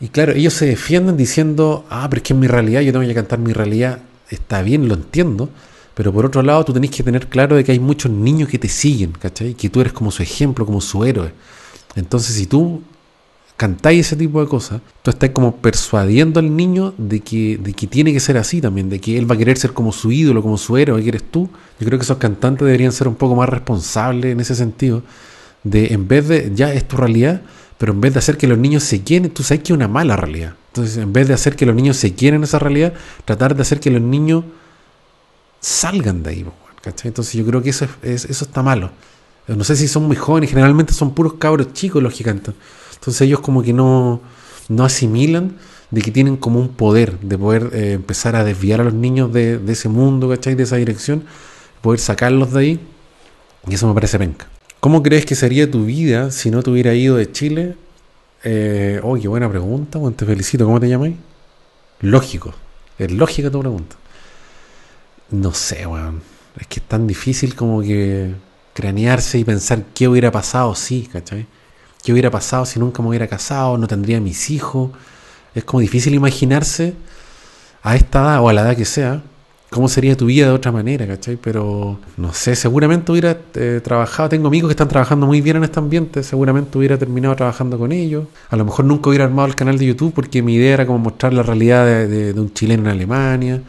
Y claro, ellos se defienden diciendo, ah, pero es que en mi realidad yo tengo que cantar mi realidad. Está bien, lo entiendo. Pero por otro lado, tú tenés que tener claro de que hay muchos niños que te siguen, ¿cachai? Que tú eres como su ejemplo, como su héroe. Entonces, si tú cantáis ese tipo de cosas, tú estás como persuadiendo al niño de que, de que tiene que ser así también, de que él va a querer ser como su ídolo, como su héroe, que eres tú. Yo creo que esos cantantes deberían ser un poco más responsables en ese sentido, de en vez de, ya es tu realidad, pero en vez de hacer que los niños se quieren, tú sabes que es una mala realidad. Entonces, en vez de hacer que los niños se quieren esa realidad, tratar de hacer que los niños salgan de ahí. ¿cachai? Entonces yo creo que eso, es, eso está malo. No sé si son muy jóvenes, generalmente son puros cabros chicos los que cantan. Entonces ellos como que no, no asimilan de que tienen como un poder de poder eh, empezar a desviar a los niños de, ese mundo, ¿cachai? De esa dirección, poder sacarlos de ahí. Y eso me parece penca. ¿Cómo crees que sería tu vida si no te hubiera ido de Chile? Eh, oh, qué buena pregunta, bueno, te felicito. ¿Cómo te llamáis? Lógico. Es lógica tu pregunta. No sé, weón. Es que es tan difícil como que cranearse y pensar qué hubiera pasado, sí, ¿cachai? ¿Qué hubiera pasado si nunca me hubiera casado? No tendría mis hijos. Es como difícil imaginarse a esta edad o a la edad que sea cómo sería tu vida de otra manera, ¿cachai? Pero no sé, seguramente hubiera eh, trabajado. Tengo amigos que están trabajando muy bien en este ambiente. Seguramente hubiera terminado trabajando con ellos. A lo mejor nunca hubiera armado el canal de YouTube porque mi idea era como mostrar la realidad de un chileno en Alemania.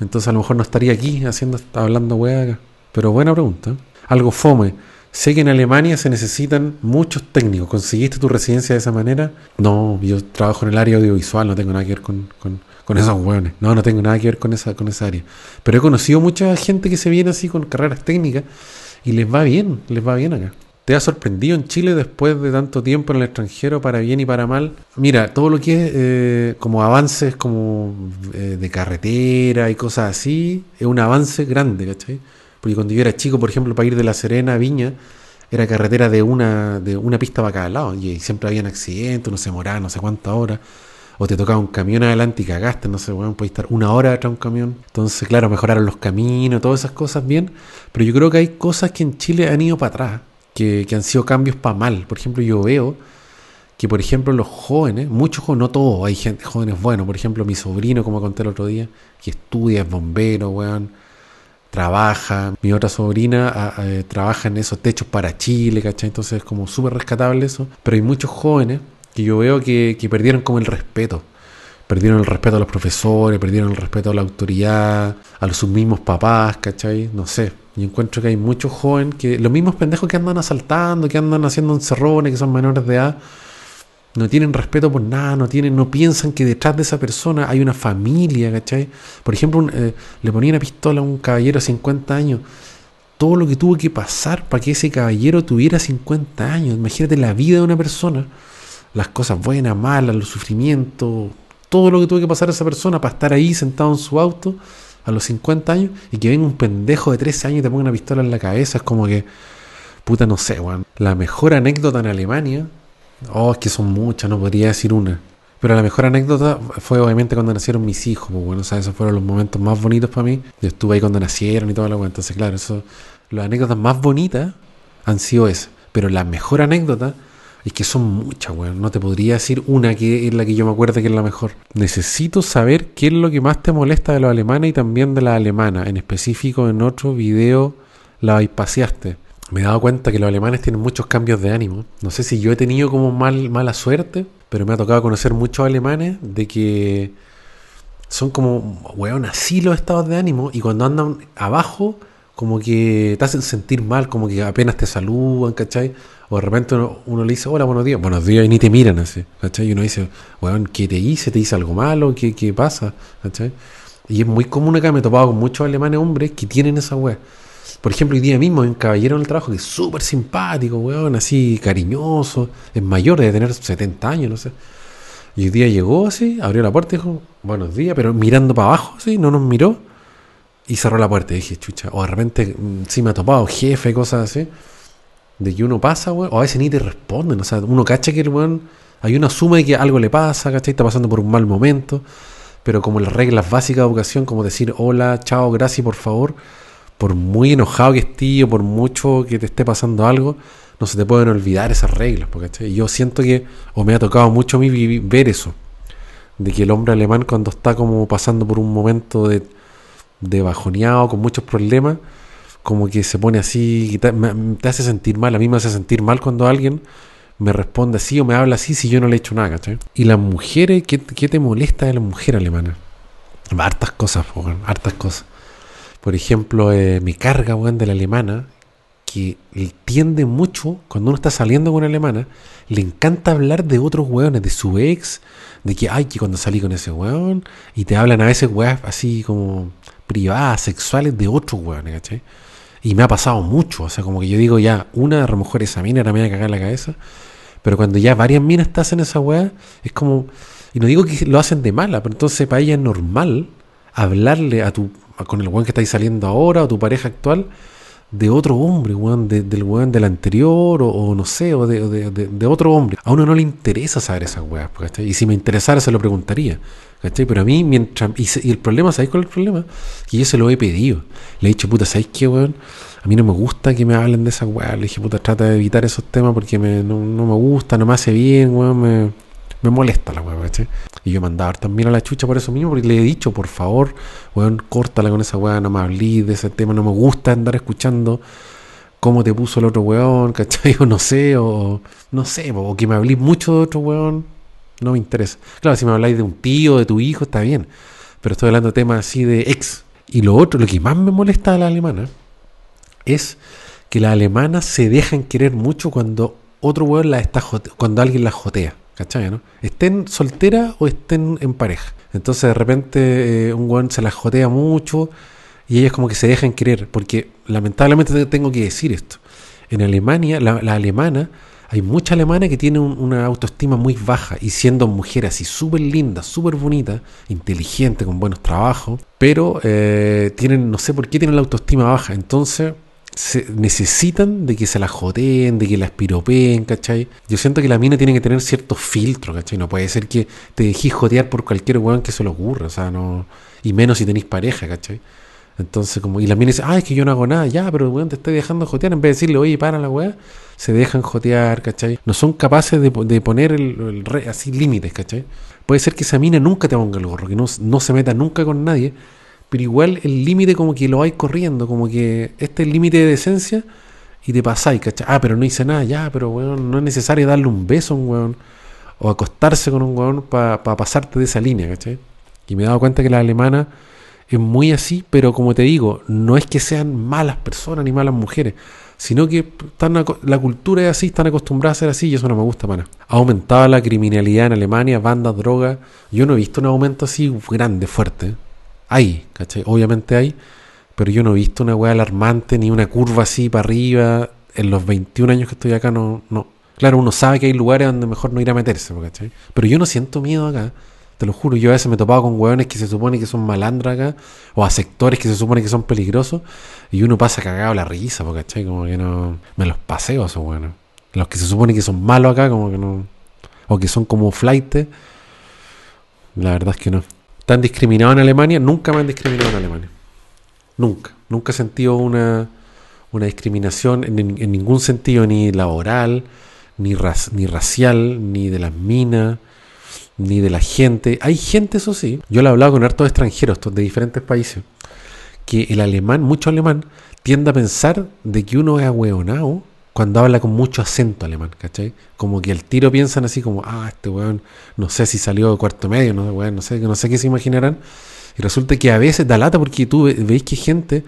Entonces a lo mejor no estaría aquí haciendo, hablando acá. Pero buena pregunta. Algo fome. Sé que en Alemania se necesitan muchos técnicos. ¿Conseguiste tu residencia de esa manera? No, yo trabajo en el área audiovisual, no tengo nada que ver con, con, esos hueones. No, no tengo nada que ver con esa, con esa área. Pero he conocido mucha gente que se viene así con carreras técnicas y les va bien, les va bien acá. ¿Te ha sorprendido en Chile después de tanto tiempo en el extranjero, para bien y para mal? Mira, todo lo que es eh, como avances como eh, de carretera y cosas así, es un avance grande, ¿cachai? Porque cuando yo era chico, por ejemplo, para ir de La Serena a Viña, era carretera de una, de una pista para cada lado, y siempre habían accidentes, no se moraba no sé cuántas horas, o te tocaba un camión adelante y cagaste, no sé, bueno, podías estar una hora detrás de un camión. Entonces, claro, mejoraron los caminos, todas esas cosas bien, pero yo creo que hay cosas que en Chile han ido para atrás que, han sido cambios para mal. Por ejemplo, yo veo que, por ejemplo, los jóvenes, muchos jóvenes, no todos, hay gente, jóvenes buenos, por ejemplo, mi sobrino, como conté el otro día, que estudia, es bombero, weón, trabaja, mi otra sobrina eh, trabaja en esos techos para Chile, ¿cachai? Entonces es como súper rescatable eso, pero hay muchos jóvenes que yo veo que, que perdieron como el respeto. Perdieron el respeto a los profesores, perdieron el respeto a la autoridad, a sus mismos papás, ¿cachai? No sé, y encuentro que hay muchos jóvenes que, los mismos pendejos que andan asaltando, que andan haciendo encerrones, que son menores de edad, no tienen respeto por nada, no tienen, no piensan que detrás de esa persona hay una familia, ¿cachai? Por ejemplo, eh, le ponía una pistola a un caballero de 50 años. Todo lo que tuvo que pasar para que ese caballero tuviera 50 años. Imagínate la vida de una persona, las cosas buenas, malas, los sufrimientos, todo lo que tuvo que pasar a esa persona para estar ahí sentado en su auto a los 50 años y que venga un pendejo de 13 años y te ponga una pistola en la cabeza, es como que, puta, no sé, weón. La mejor anécdota en Alemania, oh, es que son muchas, no podría decir una. Pero la mejor anécdota fue obviamente cuando nacieron mis hijos, pues bueno, o sea, esos fueron los momentos más bonitos para mí. Yo estuve ahí cuando nacieron y todo lo Entonces, claro, eso, las anécdotas más bonitas han sido esas. Pero la mejor anécdota es que son muchas, weón. No te podría decir una que es la que yo me acuerdo que es la mejor. Necesito saber qué es lo que más te molesta de los alemanes y también de la alemana. En específico, en otro video la bypaseaste. Me he dado cuenta que los alemanes tienen muchos cambios de ánimo. No sé si yo he tenido como mal, mala suerte, pero me ha tocado conocer muchos alemanes de que son como, weón, así los estados de ánimo y cuando andan abajo, como que te hacen sentir mal, como que apenas te saludan, ¿cachai? O de repente uno, le dice, hola, buenos días, buenos días, y ni te miran así, ¿cachai? Y uno dice, weón, ¿qué te hice? ¿Te hice algo malo? ¿Qué, qué pasa? ¿cachai? Y es muy común acá, me he topado con muchos alemanes hombres que tienen esa weá. Por ejemplo, hoy día mismo hay un caballero en el trabajo que es súper simpático, weón, así cariñoso, es mayor, debe tener 70 años, no sé. Y hoy día llegó así, abrió la puerta y dijo, buenos días, pero mirando para abajo, así, no nos miró. y cerró la puerta dije, chucha, o de repente mm, sí me ha topado jefe, cosas así, de que uno pasa, weón, o a veces ni te responden, o sea, uno cacha que el weón, hay una suma de que algo le pasa, ¿cachai? Está pasando por un mal momento, pero como las reglas básicas de educación, como decir hola, chao, gracias, por favor, por muy enojado que estés o por mucho que te esté pasando algo, no se te pueden olvidar esas reglas, ¿cachai? yo siento que, o me ha tocado mucho a mí ver eso, de que el hombre alemán cuando está como pasando por un momento de de bajoneado, con muchos problemas, como que se pone así, te, hace sentir mal. A mí me hace sentir mal cuando alguien me responde así o me habla así si yo no le he hecho nada, ¿cachai? Y las mujeres, ¿qué, qué te molesta de la mujer alemana? Hartas cosas, hartas cosas. Por ejemplo, eh, me carga, de la alemana, que tiende mucho, cuando uno está saliendo con una alemana, le encanta hablar de otros weones, de su ex, de que, ay, que cuando salí con ese weón, y te hablan a veces weón así como privadas, sexuales de otros weones, ¿cachai? Y me ha pasado mucho, o sea, como que yo digo ya, una a lo mejor esa mina era me voy a la cabeza, pero cuando ya varias minas te hacen esa weá, es como, y no digo que lo hacen de mala, pero entonces para ella es normal hablarle a tu, con el weón que estáis saliendo ahora o tu pareja actual, de otro hombre, weón, del weón del anterior, o, no sé, o, de, de, otro hombre. A uno no le interesa saber esas weas, ¿cachai? Y si me interesara se lo preguntaría, ¿cachai? Pero a mí, mientras. Y, el problema, ¿sabéis cuál es el problema? Que yo se lo he pedido. Le he dicho, puta, ¿sabéis qué, weón? A mí no me gusta que me hablen de esas weas. Le dije, puta, trata de evitar esos temas porque me, no, no me gusta, no me hace bien, weón, me me molesta la weá, ¿cachai? Y yo mandaba también a la chucha por eso mismo, porque le he dicho, por favor, weón, córtala con esa weá, no me hablé de ese tema, no me gusta andar escuchando cómo te puso el otro weón, ¿cachai? O no sé, o no sé, o que me hablé mucho de otro weón, no me interesa. Claro, si me habláis de un tío, de tu hijo, está bien, pero estoy hablando de temas así de ex. Y lo otro, lo que más me molesta a la alemana, es que las alemanas se dejan querer mucho cuando otro weón la está cuando alguien la jotea. ¿Cachai? ¿no? Estén soltera o estén en pareja. Entonces de repente eh, un weón se la jotea mucho y ellas como que se dejan querer. Porque lamentablemente tengo que decir esto. En Alemania, la, alemana, hay mucha alemana que tiene una autoestima muy baja y siendo mujer así súper linda, súper bonita, inteligente, con buenos trabajos, pero eh, tienen, no sé por qué tienen la autoestima baja. Entonces se necesitan de que se la joteen, de que la espiropeen, ¿cachai? Yo siento que la mina tiene que tener ciertos filtros, ¿cachai? No puede ser que te dejes jotear por cualquier weón que se le ocurra, o sea, no. Y menos si tenéis pareja, ¿cachai? Entonces, como, y la mina dice, ah, es que yo no hago nada, ya, pero weón te estoy dejando jotear, en vez de decirle, oye, para la weá, se dejan jotear, ¿cachai? No son capaces de, poner el, así límites, ¿cachai? Puede ser que esa mina nunca te ponga el gorro, que no, no se meta nunca con nadie, pero igual el límite como que lo vais corriendo, como que este es el límite de decencia y te pasáis, ¿cachai? Ah, pero no hice nada, ya, pero weón, no es necesario darle un beso a un weón o acostarse con un weón para pasarte de esa línea, ¿cachai? Y me he dado cuenta que la alemana es muy así, pero como te digo, no es que sean malas personas ni malas mujeres, sino que están, la cultura es así, están acostumbradas a ser así y eso no me gusta para. Ha aumentado la criminalidad en Alemania, bandas, drogas. Yo no he visto un aumento así grande, fuerte. Hay, ¿cachai? Obviamente hay, pero yo no he visto una weá alarmante ni una curva así para arriba. En los 21 años que estoy acá, no, no. Claro, uno sabe que hay lugares donde mejor no ir a meterse, ¿cachai? Pero yo no siento miedo acá. Te lo juro, yo a veces me he topado con weones que se supone que son malandras acá, o a sectores que se supone que son peligrosos, y uno pasa cagado la risa, ¿cachai? Como que no. Me los paseo esos weones. Los que se supone que son malos acá, como que no. O que son como flight, la verdad es que no tan discriminado en Alemania, nunca me han discriminado en Alemania. Nunca. Nunca he sentido una, una discriminación en, ningún sentido, ni laboral, ni, ni racial, ni de las minas, ni de la gente. Hay gente, eso sí. Yo lo he hablado con hartos extranjeros de diferentes países, que el alemán, mucho alemán, tiende a pensar de que uno es ahueonado cuando habla con mucho acento alemán, ¿cachai? Como que el tiro piensan así como, ah, este weón, no sé si salió de cuarto medio, no, no sé, no sé qué se imaginarán. Y resulta que a veces da lata porque tú veis que gente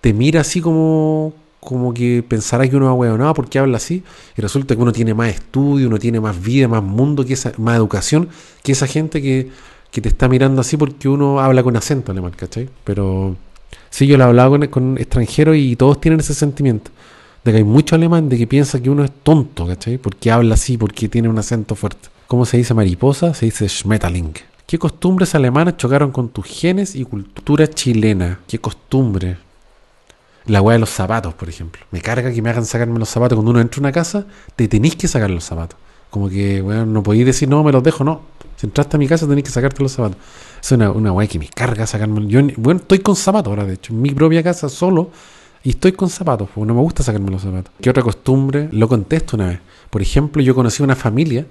te mira así como, como que pensará que uno es no, porque habla así. Y resulta que uno tiene más estudio, uno tiene más vida, más mundo, que esa, más educación que esa gente que, que te está mirando así porque uno habla con acento alemán, ¿cachai? Pero sí, yo lo he hablado con, con extranjeros y todos tienen ese sentimiento de que hay mucho alemán de que piensa que uno es tonto, ¿cachai? Porque habla así, porque tiene un acento fuerte. ¿Cómo se dice mariposa? Se dice Schmetterling, ¿Qué costumbres alemanas chocaron con tus genes y cultura chilena? ¿Qué costumbre? La weá de los zapatos, por ejemplo. Me carga que me hagan sacarme los zapatos. Cuando uno entra a una casa, te tenéis que sacar los zapatos. Como que, weón, no podéis decir, no, me los dejo, no. Si entraste a mi casa, tenéis que sacarte los zapatos. Es una, una weá que me carga sacarme. Yo, bueno, estoy con zapatos ahora, de hecho. En mi propia casa, solo. Y estoy con zapatos, porque no me gusta sacarme los zapatos. ¿Qué otra costumbre? Lo contesto una vez. Por ejemplo, yo conocí una familia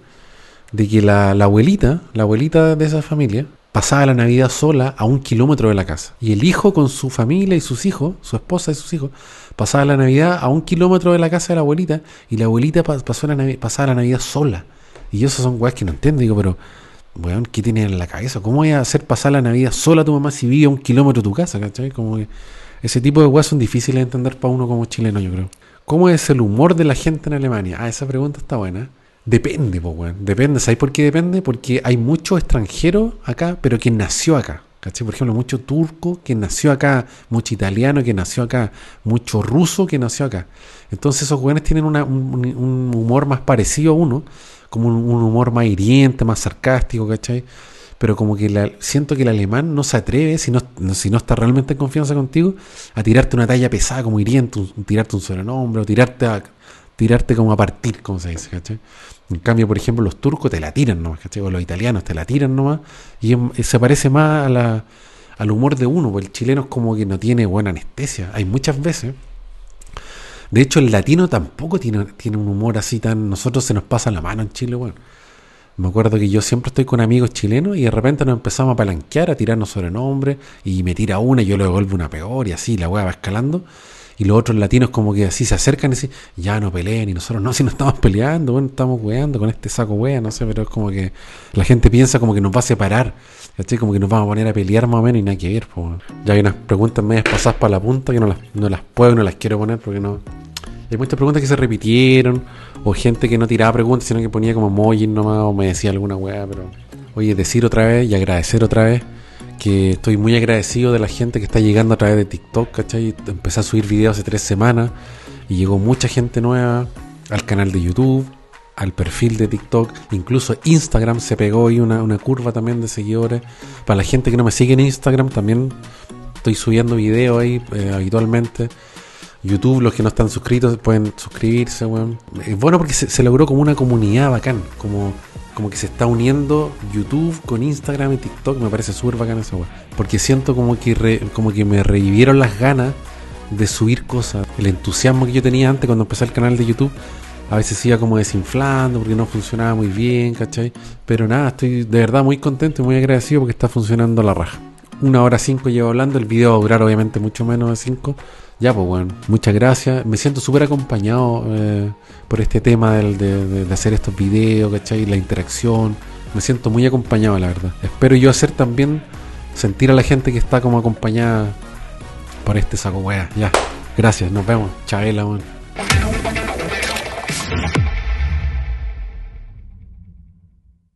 de que la, la abuelita, la abuelita de esa familia, pasaba la Navidad sola a un kilómetro de la casa. Y el hijo con su familia y sus hijos, su esposa y sus hijos, pasaba la Navidad a un kilómetro de la casa de la abuelita y la abuelita pasó la pasaba la Navidad sola. Y eso son weas que no entiendo, digo, pero, weón, ¿qué tiene en la cabeza? ¿Cómo voy a hacer pasar la Navidad sola a tu mamá si vive a un kilómetro de tu casa, ¿cachai? Como que ese tipo de weas son difíciles de entender para uno como chileno, yo creo. ¿Cómo es el humor de la gente en Alemania? Ah, esa pregunta está buena. Depende, pues, weón. Depende. ¿Sabes por qué depende? Porque hay muchos extranjeros acá, pero que nació acá. ¿Cachai? Por ejemplo, mucho turco que nació acá, mucho italiano que nació acá, mucho ruso que nació acá. Entonces esos weones tienen un, humor más parecido a uno, como un, humor más hiriente, más sarcástico, ¿cachai? Pero como que siento que el alemán no se atreve, si no, si no está realmente en confianza contigo, a tirarte una talla pesada como hiriente, tirarte un sobrenombre o tirarte a, tirarte como a partir, como se dice, ¿cachai? En cambio, por ejemplo, los turcos te la tiran nomás, ¿cachai? O los italianos te la tiran nomás. Y se parece más a la, al humor de uno, porque el chileno es como que no tiene buena anestesia. Hay muchas veces. De hecho, el latino tampoco tiene, tiene un humor así tan. Nosotros se nos pasa la mano en Chile, bueno. Me acuerdo que yo siempre estoy con amigos chilenos y de repente nos empezamos a palanquear, a tirarnos sobrenombres, y me tira una y yo le devuelvo una peor, y así la weá va escalando y los otros latinos como que así se acercan y dicen, ya no peleen, y nosotros no, si no estamos peleando, bueno, estamos weando con este saco wea, no sé, pero es como que la gente piensa como que nos va a separar, ¿cachai? Como que nos vamos a poner a pelear más o menos y nada que ver, pues. Ya hay unas preguntas medias pasadas para la punta que no las, no las puedo no las quiero poner porque no... Hay muchas preguntas que se repitieron, o gente que no tiraba preguntas, sino que ponía como emojis nomás, o me decía alguna weá, pero... Oye, decir otra vez y agradecer otra vez que estoy muy agradecido de la gente que está llegando a través de TikTok, ¿cachai? Empecé a subir videos hace tres semanas y llegó mucha gente nueva al canal de YouTube, al perfil de TikTok, incluso Instagram se pegó ahí una, una curva también de seguidores. Para la gente que no me sigue en Instagram, también estoy subiendo videos ahí eh, habitualmente. YouTube, los que no están suscritos pueden suscribirse, bueno. Es bueno porque se, logró como una comunidad bacán, como como que se está uniendo YouTube con Instagram y TikTok. Me parece súper bacana esa weá. Porque siento como que, como que me revivieron las ganas de subir cosas. El entusiasmo que yo tenía antes cuando empecé el canal de YouTube. A veces iba como desinflando porque no funcionaba muy bien, ¿cachai? Pero nada, estoy de verdad muy contento y muy agradecido porque está funcionando la raja. Una hora cinco llevo hablando, el video va a durar obviamente mucho menos de cinco. Ya, pues bueno, muchas gracias. Me siento súper acompañado eh, por este tema de, hacer estos videos, ¿cachai? La interacción. Me siento muy acompañado, la verdad. Espero yo hacer también sentir a la gente que está como acompañada por este saco wea. Ya, gracias, nos vemos. Chavela, weón.